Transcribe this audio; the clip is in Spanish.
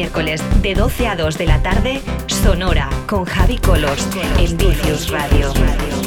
miércoles de 12 a 2 de la tarde, Sonora con Javi Colos en Vicious Radio.